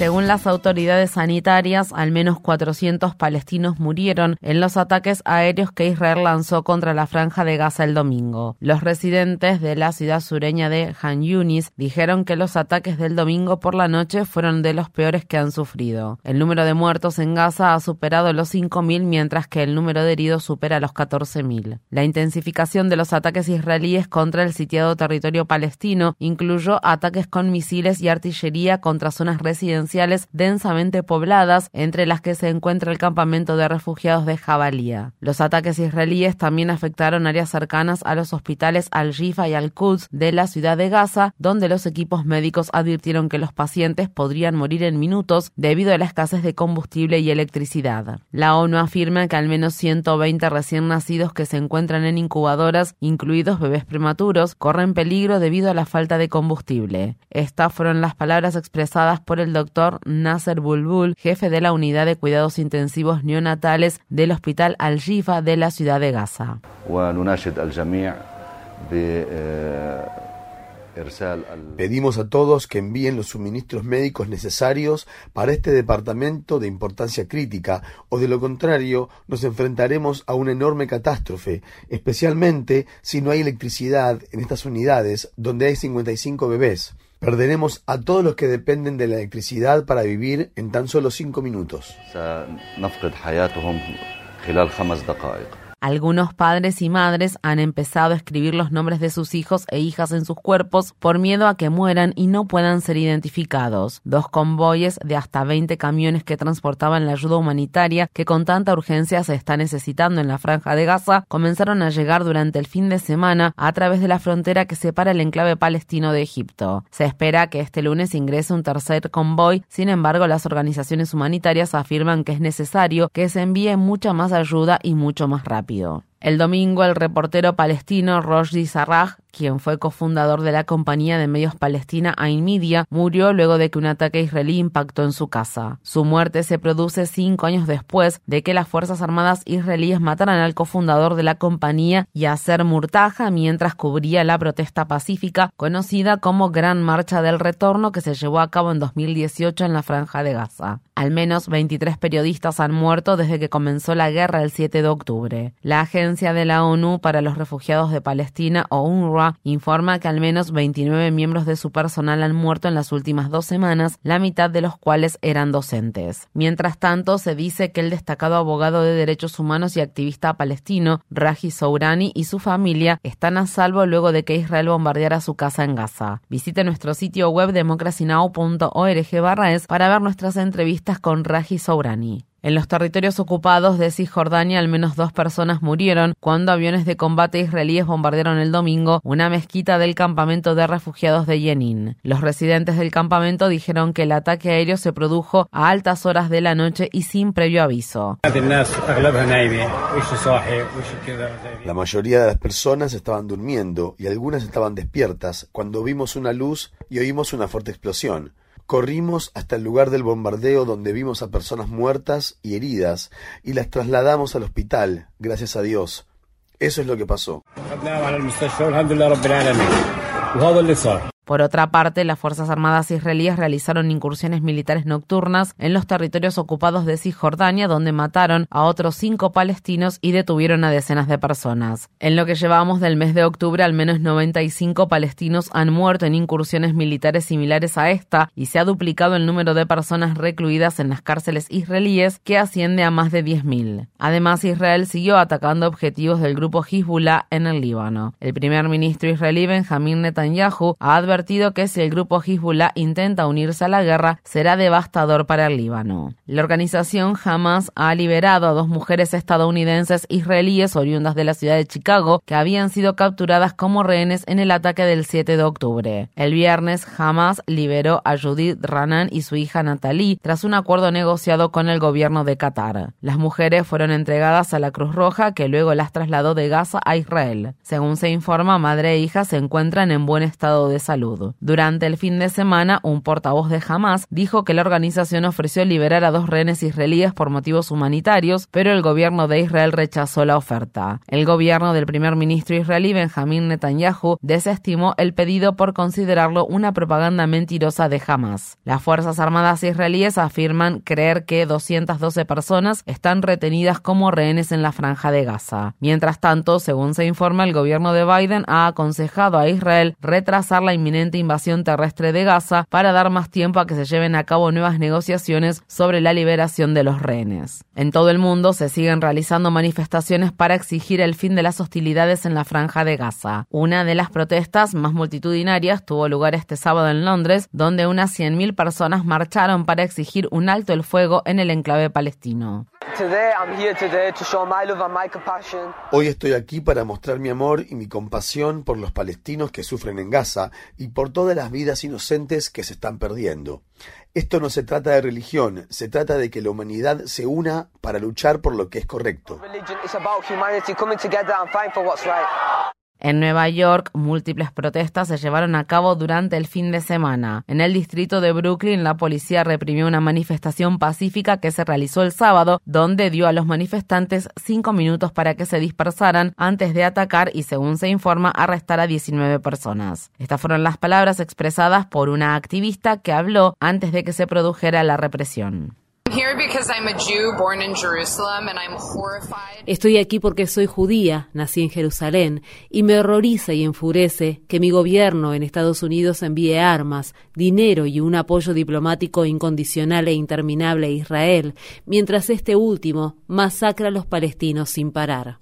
Según las autoridades sanitarias, al menos 400 palestinos murieron en los ataques aéreos que Israel lanzó contra la franja de Gaza el domingo. Los residentes de la ciudad sureña de Han Yunis dijeron que los ataques del domingo por la noche fueron de los peores que han sufrido. El número de muertos en Gaza ha superado los 5.000 mientras que el número de heridos supera los 14.000. La intensificación de los ataques israelíes contra el sitiado territorio palestino incluyó ataques con misiles y artillería contra zonas residenciales densamente pobladas, entre las que se encuentra el campamento de refugiados de Jabalía. Los ataques israelíes también afectaron áreas cercanas a los hospitales Al-Jifa y Al-Quds de la ciudad de Gaza, donde los equipos médicos advirtieron que los pacientes podrían morir en minutos debido a la escasez de combustible y electricidad. La ONU afirma que al menos 120 recién nacidos que se encuentran en incubadoras, incluidos bebés prematuros, corren peligro debido a la falta de combustible. Estas fueron las palabras expresadas por el doctor Nasser Bulbul, jefe de la unidad de cuidados intensivos neonatales del Hospital Al-Jifa de la ciudad de Gaza. Pedimos a todos que envíen los suministros médicos necesarios para este departamento de importancia crítica, o de lo contrario nos enfrentaremos a una enorme catástrofe, especialmente si no hay electricidad en estas unidades donde hay 55 bebés. Perderemos a todos los que dependen de la electricidad para vivir en tan solo cinco minutos. Algunos padres y madres han empezado a escribir los nombres de sus hijos e hijas en sus cuerpos por miedo a que mueran y no puedan ser identificados. Dos convoyes de hasta 20 camiones que transportaban la ayuda humanitaria que con tanta urgencia se está necesitando en la franja de Gaza comenzaron a llegar durante el fin de semana a través de la frontera que separa el enclave palestino de Egipto. Se espera que este lunes ingrese un tercer convoy, sin embargo las organizaciones humanitarias afirman que es necesario que se envíe mucha más ayuda y mucho más rápido. El domingo, el reportero palestino Rojdi Sarraj quien fue cofundador de la compañía de medios palestina Ain Media, murió luego de que un ataque israelí impactó en su casa. Su muerte se produce cinco años después de que las Fuerzas Armadas israelíes mataran al cofundador de la compañía, Yasser Murtaja, mientras cubría la protesta pacífica conocida como Gran Marcha del Retorno que se llevó a cabo en 2018 en la Franja de Gaza. Al menos 23 periodistas han muerto desde que comenzó la guerra el 7 de octubre. La Agencia de la ONU para los Refugiados de Palestina, o Informa que al menos 29 miembros de su personal han muerto en las últimas dos semanas, la mitad de los cuales eran docentes. Mientras tanto, se dice que el destacado abogado de derechos humanos y activista palestino, Raji Sourani, y su familia están a salvo luego de que Israel bombardeara su casa en Gaza. Visite nuestro sitio web democracynow.org es para ver nuestras entrevistas con Raji Sourani. En los territorios ocupados de Cisjordania al menos dos personas murieron cuando aviones de combate israelíes bombardearon el domingo una mezquita del campamento de refugiados de Yenin. Los residentes del campamento dijeron que el ataque aéreo se produjo a altas horas de la noche y sin previo aviso. La mayoría de las personas estaban durmiendo y algunas estaban despiertas cuando vimos una luz y oímos una fuerte explosión. Corrimos hasta el lugar del bombardeo donde vimos a personas muertas y heridas y las trasladamos al hospital, gracias a Dios. Eso es lo que pasó. Por otra parte, las Fuerzas Armadas israelíes realizaron incursiones militares nocturnas en los territorios ocupados de Cisjordania, donde mataron a otros cinco palestinos y detuvieron a decenas de personas. En lo que llevamos del mes de octubre, al menos 95 palestinos han muerto en incursiones militares similares a esta y se ha duplicado el número de personas recluidas en las cárceles israelíes, que asciende a más de 10.000. Además, Israel siguió atacando objetivos del grupo Hezbollah en el Líbano. El primer ministro israelí Benjamin Netanyahu ha advertido que si el grupo Hezbollah intenta unirse a la guerra, será devastador para el Líbano. La organización Hamas ha liberado a dos mujeres estadounidenses israelíes oriundas de la ciudad de Chicago que habían sido capturadas como rehenes en el ataque del 7 de octubre. El viernes, Hamas liberó a Judith Ranan y su hija Natalie tras un acuerdo negociado con el gobierno de Qatar. Las mujeres fueron entregadas a la Cruz Roja que luego las trasladó de Gaza a Israel. Según se informa, madre e hija se encuentran en buen estado de salud. Durante el fin de semana, un portavoz de Hamas dijo que la organización ofreció liberar a dos rehenes israelíes por motivos humanitarios, pero el gobierno de Israel rechazó la oferta. El gobierno del primer ministro israelí Benjamín Netanyahu desestimó el pedido por considerarlo una propaganda mentirosa de Hamas. Las Fuerzas Armadas israelíes afirman creer que 212 personas están retenidas como rehenes en la franja de Gaza. Mientras tanto, según se informa, el gobierno de Biden ha aconsejado a Israel retrasar la inminente invasión terrestre de Gaza para dar más tiempo a que se lleven a cabo nuevas negociaciones sobre la liberación de los rehenes. En todo el mundo se siguen realizando manifestaciones para exigir el fin de las hostilidades en la franja de Gaza. Una de las protestas más multitudinarias tuvo lugar este sábado en Londres, donde unas 100.000 personas marcharon para exigir un alto el fuego en el enclave palestino. Hoy estoy aquí para mostrar mi amor y mi compasión por los palestinos que sufren en Gaza y por todas las vidas inocentes que se están perdiendo. Esto no se trata de religión, se trata de que la humanidad se una para luchar por lo que es correcto. En Nueva York, múltiples protestas se llevaron a cabo durante el fin de semana. En el distrito de Brooklyn, la policía reprimió una manifestación pacífica que se realizó el sábado, donde dio a los manifestantes cinco minutos para que se dispersaran antes de atacar y, según se informa, arrestar a 19 personas. Estas fueron las palabras expresadas por una activista que habló antes de que se produjera la represión. Estoy aquí porque soy judía, nací en Jerusalén, y me horroriza y enfurece que mi gobierno en Estados Unidos envíe armas, dinero y un apoyo diplomático incondicional e interminable a Israel, mientras este último masacra a los palestinos sin parar.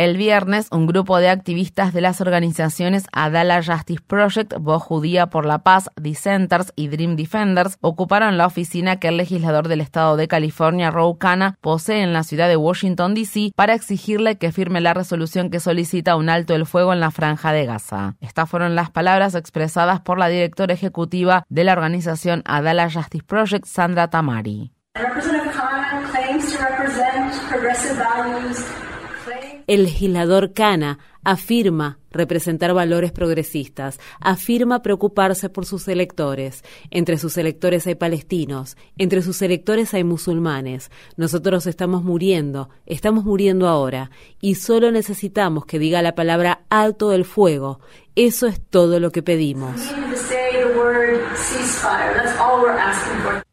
El viernes, un grupo de activistas de las organizaciones Adala Justice Project, Voz Judía por la Paz, Dissenters y Dream Defenders ocuparon la oficina que el legislador del estado de California, Ro Khanna, posee en la ciudad de Washington, D.C., para exigirle que firme la resolución que solicita un alto el fuego en la franja de Gaza. Estas fueron las palabras expresadas por la directora ejecutiva de la organización Adala Justice Project, Sandra Tamari. El legislador Cana afirma representar valores progresistas, afirma preocuparse por sus electores. Entre sus electores hay palestinos, entre sus electores hay musulmanes. Nosotros estamos muriendo, estamos muriendo ahora, y solo necesitamos que diga la palabra alto el fuego. Eso es todo lo que pedimos.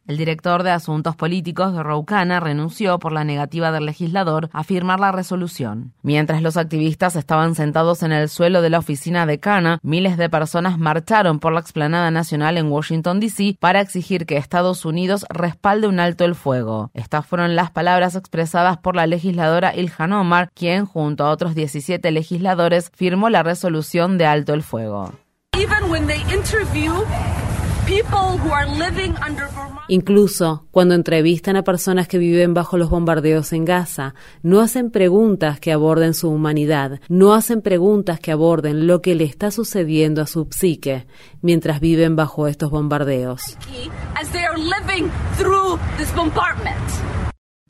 El director de Asuntos Políticos de Roucana renunció por la negativa del legislador a firmar la resolución. Mientras los activistas estaban sentados en el suelo de la oficina de Cana, miles de personas marcharon por la explanada nacional en Washington, D.C. para exigir que Estados Unidos respalde un alto el fuego. Estas fueron las palabras expresadas por la legisladora Ilhan Omar, quien, junto a otros 17 legisladores, firmó la resolución de alto el fuego. Incluso cuando entrevistan a personas que viven bajo los bombardeos en Gaza, no hacen preguntas que aborden su humanidad, no hacen preguntas que aborden lo que le está sucediendo a su psique mientras viven bajo estos bombardeos.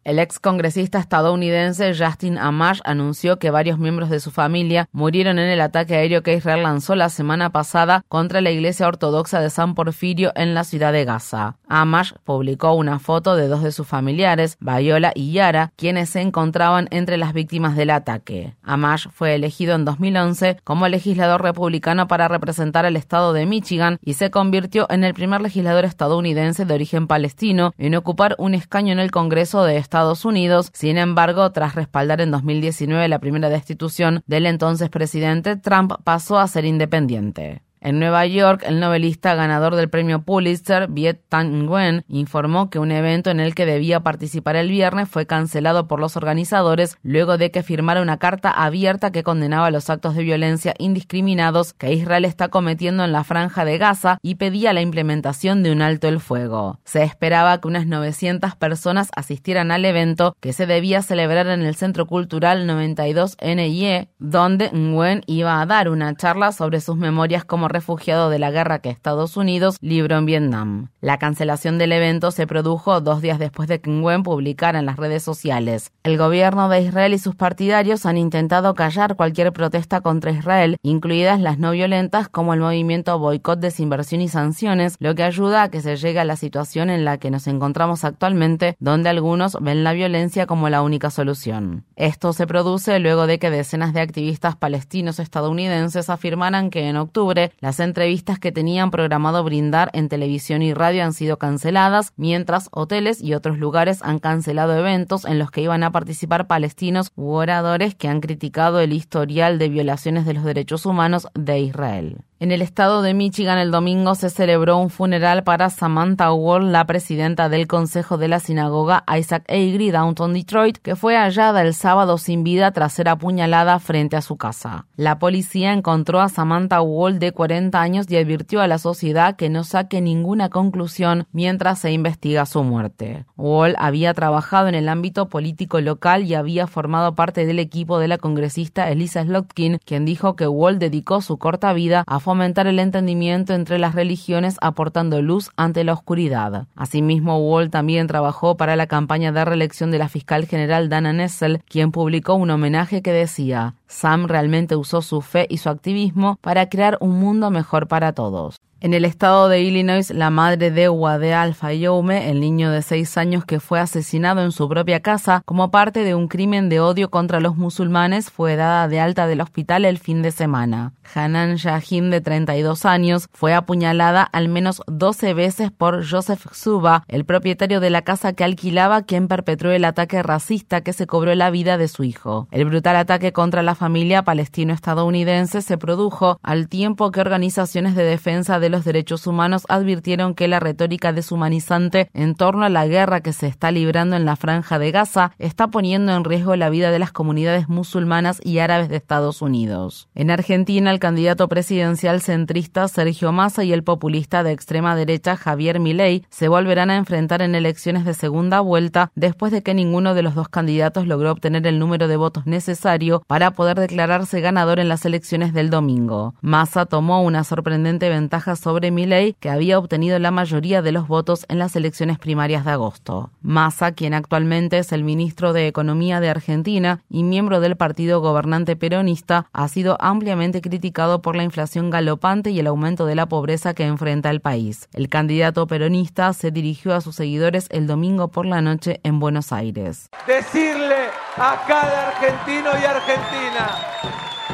El ex congresista estadounidense Justin Amash anunció que varios miembros de su familia murieron en el ataque aéreo que Israel lanzó la semana pasada contra la iglesia ortodoxa de San Porfirio en la ciudad de Gaza. Amash publicó una foto de dos de sus familiares, Bayola y Yara, quienes se encontraban entre las víctimas del ataque. Amash fue elegido en 2011 como legislador republicano para representar el estado de Michigan y se convirtió en el primer legislador estadounidense de origen palestino en ocupar un escaño en el Congreso de Estados Estados Unidos. Sin embargo, tras respaldar en 2019 la primera destitución del entonces presidente, Trump pasó a ser independiente. En Nueva York, el novelista ganador del premio Pulitzer, Viet Thanh Nguyen, informó que un evento en el que debía participar el viernes fue cancelado por los organizadores luego de que firmara una carta abierta que condenaba los actos de violencia indiscriminados que Israel está cometiendo en la franja de Gaza y pedía la implementación de un alto el fuego. Se esperaba que unas 900 personas asistieran al evento que se debía celebrar en el Centro Cultural 92 NIE, donde Nguyen iba a dar una charla sobre sus memorias como refugiado de la guerra que Estados Unidos libró en Vietnam. La cancelación del evento se produjo dos días después de que Nguyen publicara en las redes sociales. El gobierno de Israel y sus partidarios han intentado callar cualquier protesta contra Israel, incluidas las no violentas como el movimiento boicot, desinversión y sanciones, lo que ayuda a que se llegue a la situación en la que nos encontramos actualmente, donde algunos ven la violencia como la única solución. Esto se produce luego de que decenas de activistas palestinos estadounidenses afirmaran que en octubre las entrevistas que tenían programado brindar en televisión y radio han sido canceladas, mientras hoteles y otros lugares han cancelado eventos en los que iban a participar palestinos u oradores que han criticado el historial de violaciones de los derechos humanos de Israel. En el estado de Michigan el domingo se celebró un funeral para Samantha Wall, la presidenta del Consejo de la Sinagoga Isaac Agree Downtown Detroit, que fue hallada el sábado sin vida tras ser apuñalada frente a su casa. La policía encontró a Samantha Wall de 40 años y advirtió a la sociedad que no saque ninguna conclusión mientras se investiga su muerte. Wall había trabajado en el ámbito político local y había formado parte del equipo de la congresista Elisa Slotkin, quien dijo que Wall dedicó su corta vida a fomentar el entendimiento entre las religiones aportando luz ante la oscuridad. Asimismo, Wall también trabajó para la campaña de reelección de la fiscal general Dana Nessel, quien publicó un homenaje que decía, Sam realmente usó su fe y su activismo para crear un mundo mejor para todos. En el estado de Illinois, la madre de Wade Al-Fayoume, el niño de seis años que fue asesinado en su propia casa como parte de un crimen de odio contra los musulmanes, fue dada de alta del hospital el fin de semana. Hanan Shahin, de 32 años, fue apuñalada al menos 12 veces por Joseph Zuba, el propietario de la casa que alquilaba, quien perpetró el ataque racista que se cobró la vida de su hijo. El brutal ataque contra la familia palestino-estadounidense se produjo al tiempo que organizaciones de defensa de los derechos humanos advirtieron que la retórica deshumanizante en torno a la guerra que se está librando en la franja de Gaza está poniendo en riesgo la vida de las comunidades musulmanas y árabes de Estados Unidos. En Argentina, el candidato presidencial centrista Sergio Massa y el populista de extrema derecha Javier Milei se volverán a enfrentar en elecciones de segunda vuelta después de que ninguno de los dos candidatos logró obtener el número de votos necesario para poder declararse ganador en las elecciones del domingo. Massa tomó una sorprendente ventaja sobre Milei, que había obtenido la mayoría de los votos en las elecciones primarias de agosto. Massa, quien actualmente es el ministro de Economía de Argentina y miembro del partido gobernante peronista, ha sido ampliamente criticado por la inflación galopante y el aumento de la pobreza que enfrenta el país. El candidato peronista se dirigió a sus seguidores el domingo por la noche en Buenos Aires. Decirle a cada argentino y argentina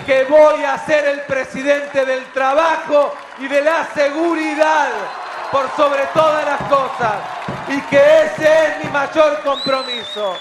que voy a ser el presidente del trabajo y de la seguridad por sobre todas las cosas y que ese es mi mayor compromiso.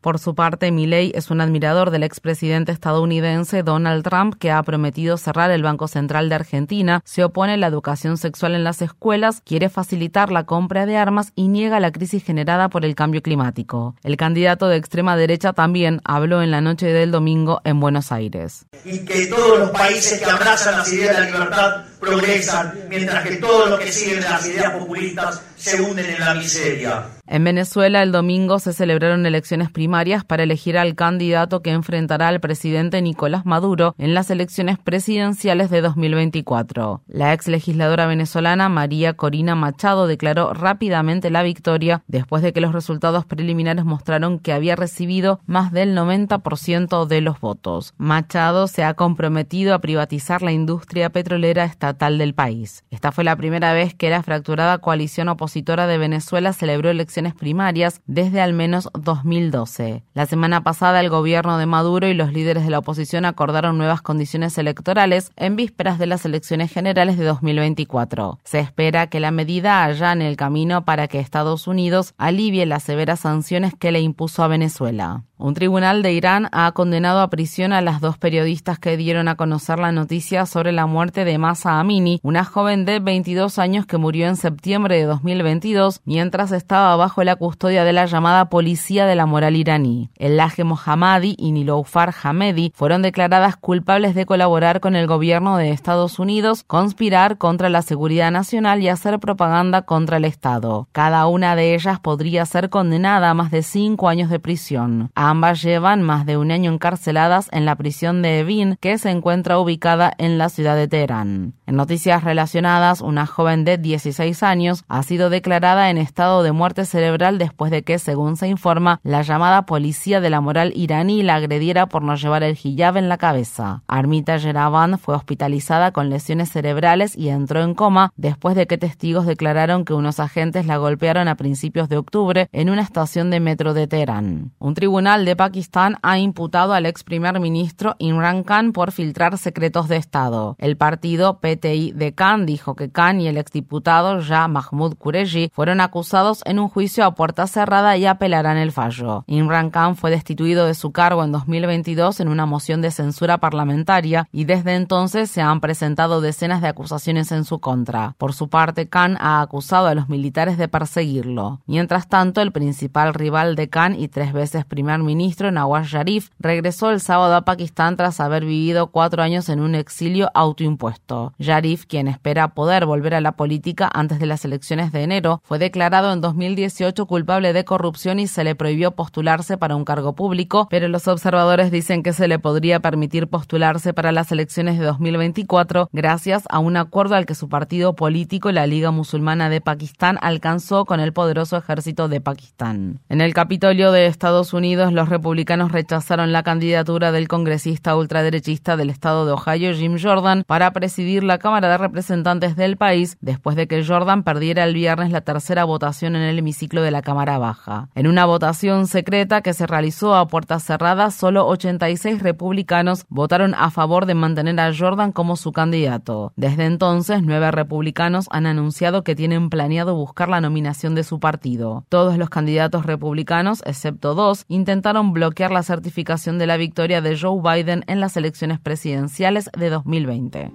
Por su parte, Milley es un admirador del expresidente estadounidense Donald Trump, que ha prometido cerrar el Banco Central de Argentina, se opone a la educación sexual en las escuelas, quiere facilitar la compra de armas y niega la crisis generada por el cambio climático. El candidato de extrema derecha también habló en la noche del domingo en Buenos Aires. Y que todos los países que abrazan las ideas de la libertad progresan, mientras que todos los que siguen las ideas populistas se hunden en la miseria. En Venezuela el domingo se celebraron elecciones primarias para elegir al candidato que enfrentará al presidente Nicolás Maduro en las elecciones presidenciales de 2024. La ex legisladora venezolana María Corina Machado declaró rápidamente la victoria después de que los resultados preliminares mostraron que había recibido más del 90% de los votos. Machado se ha comprometido a privatizar la industria petrolera estatal del país. Esta fue la primera vez que la fracturada coalición opositora de Venezuela celebró elecciones primarias desde al menos 2012. La semana pasada el gobierno de Maduro y los líderes de la oposición acordaron nuevas condiciones electorales en vísperas de las elecciones generales de 2024. Se espera que la medida allane el camino para que Estados Unidos alivie las severas sanciones que le impuso a Venezuela. Un tribunal de Irán ha condenado a prisión a las dos periodistas que dieron a conocer la noticia sobre la muerte de Masa Amini, una joven de 22 años que murió en septiembre de 2022 mientras estaba bajo la custodia de la llamada Policía de la Moral iraní. El Laje Mohammadi y Niloufar Hamedi fueron declaradas culpables de colaborar con el gobierno de Estados Unidos, conspirar contra la seguridad nacional y hacer propaganda contra el Estado. Cada una de ellas podría ser condenada a más de cinco años de prisión. Ambas llevan más de un año encarceladas en la prisión de Evin, que se encuentra ubicada en la ciudad de Teherán. En noticias relacionadas, una joven de 16 años ha sido declarada en estado de muerte cerebral después de que, según se informa, la llamada policía de la moral iraní la agrediera por no llevar el hijab en la cabeza. Armita Yeravan fue hospitalizada con lesiones cerebrales y entró en coma después de que testigos declararon que unos agentes la golpearon a principios de octubre en una estación de metro de Teherán. Un tribunal de Pakistán ha imputado al ex primer ministro Imran Khan por filtrar secretos de Estado. El partido PTI de Khan dijo que Khan y el exdiputado Shah Mahmoud Qureshi fueron acusados en un juicio a puerta cerrada y apelarán el fallo. Imran Khan fue destituido de su cargo en 2022 en una moción de censura parlamentaria y desde entonces se han presentado decenas de acusaciones en su contra. Por su parte, Khan ha acusado a los militares de perseguirlo. Mientras tanto, el principal rival de Khan y tres veces primer ministro Nawaz Sharif regresó el sábado a Pakistán tras haber vivido cuatro años en un exilio autoimpuesto. Sharif, quien espera poder volver a la política antes de las elecciones de enero, fue declarado en 2018 culpable de corrupción y se le prohibió postularse para un cargo público, pero los observadores dicen que se le podría permitir postularse para las elecciones de 2024 gracias a un acuerdo al que su partido político, la Liga Musulmana de Pakistán, alcanzó con el poderoso ejército de Pakistán. En el Capitolio de Estados Unidos, los republicanos rechazaron la candidatura del congresista ultraderechista del estado de Ohio, Jim Jordan, para presidir la Cámara de Representantes del país después de que Jordan perdiera el viernes la tercera votación en el hemiciclo de la Cámara Baja. En una votación secreta que se realizó a puertas cerradas, solo 86 republicanos votaron a favor de mantener a Jordan como su candidato. Desde entonces, nueve republicanos han anunciado que tienen planeado buscar la nominación de su partido. Todos los candidatos republicanos, excepto dos, intentaron bloquear la certificación de la victoria de Joe Biden en las elecciones presidenciales de 2020.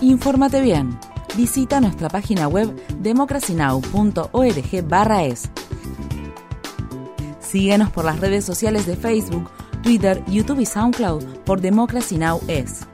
Infórmate bien. Visita nuestra página web democracynow.org/es. Síguenos por las redes sociales de Facebook, Twitter, YouTube y SoundCloud por Democracy Now! es.